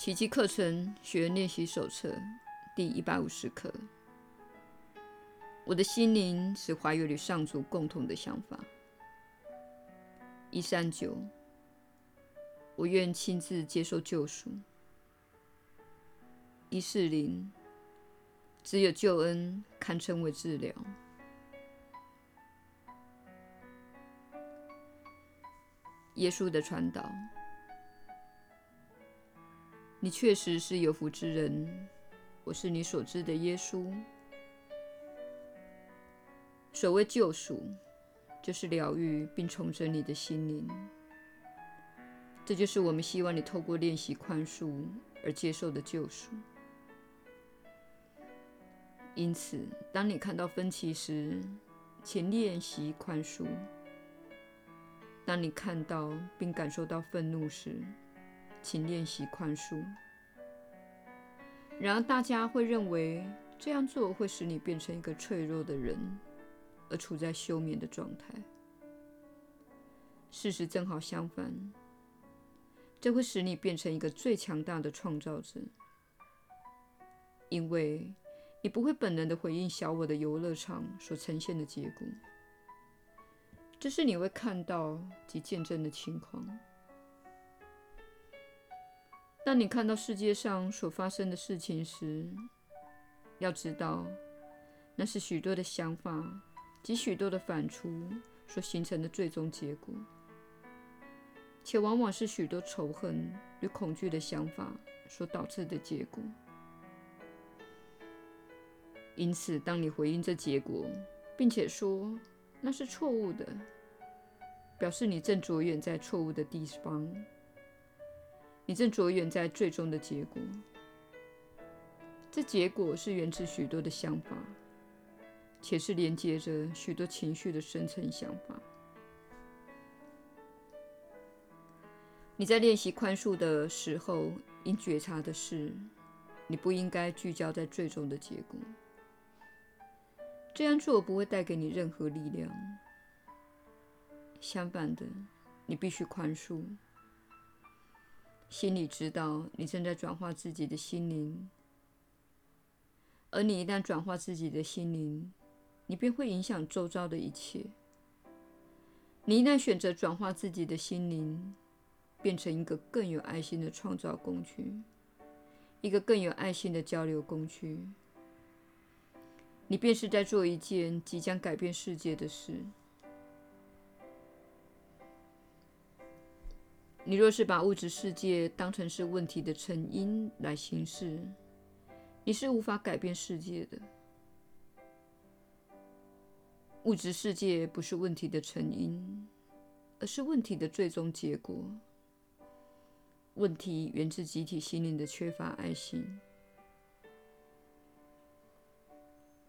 奇迹课程学练习手册第一百五十课。我的心灵是怀有与上主共同的想法。一三九，我愿亲自接受救赎。一四零，只有救恩堪称为治疗。耶稣的传导。你确实是有福之人，我是你所知的耶稣。所谓救赎，就是疗愈并重整你的心灵。这就是我们希望你透过练习宽恕而接受的救赎。因此，当你看到分歧时，请练习宽恕；当你看到并感受到愤怒时，请练习宽恕。然而，大家会认为这样做会使你变成一个脆弱的人，而处在休眠的状态。事实正好相反，这会使你变成一个最强大的创造者，因为你不会本能地回应小我的游乐场所呈现的结果。这是你会看到及见证的情况。当你看到世界上所发生的事情时，要知道，那是许多的想法及许多的反刍所形成的最终结果，且往往是许多仇恨与恐惧的想法所导致的结果。因此，当你回应这结果，并且说那是错误的，表示你正着眼在错误的地方。你正着眼在最终的结果，这结果是源自许多的想法，且是连接着许多情绪的深层想法。你在练习宽恕的时候，应觉察的是，你不应该聚焦在最终的结果。这样做不会带给你任何力量。相反的，你必须宽恕。心里知道你正在转化自己的心灵，而你一旦转化自己的心灵，你便会影响周遭的一切。你一旦选择转化自己的心灵，变成一个更有爱心的创造工具，一个更有爱心的交流工具，你便是在做一件即将改变世界的事。你若是把物质世界当成是问题的成因来行事，你是无法改变世界的。物质世界不是问题的成因，而是问题的最终结果。问题源自集体心灵的缺乏爱心。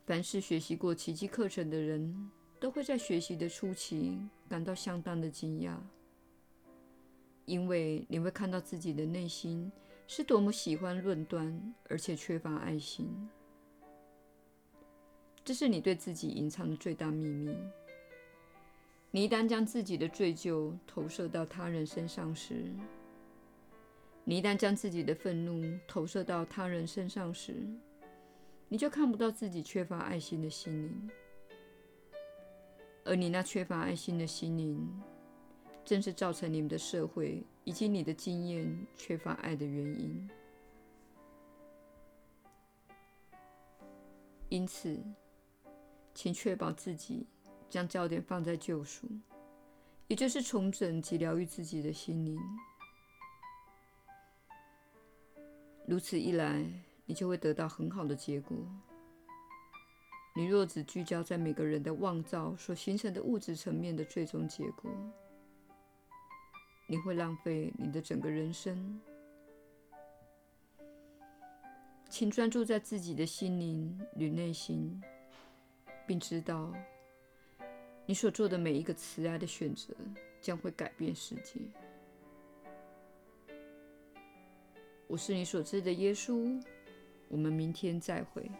凡是学习过奇迹课程的人，都会在学习的初期感到相当的惊讶。因为你会看到自己的内心是多么喜欢论断，而且缺乏爱心。这是你对自己隐藏的最大秘密。你一旦将自己的罪疚投射到他人身上时，你一旦将自己的愤怒投射到他人身上时，你就看不到自己缺乏爱心的心灵。而你那缺乏爱心的心灵，正是造成你们的社会以及你的经验缺乏爱的原因。因此，请确保自己将焦点放在救赎，也就是重整及疗愈自己的心灵。如此一来，你就会得到很好的结果。你若只聚焦在每个人的妄造所形成的物质层面的最终结果，你会浪费你的整个人生。请专注在自己的心灵与内心，并知道你所做的每一个慈爱的选择将会改变世界。我是你所知的耶稣。我们明天再会。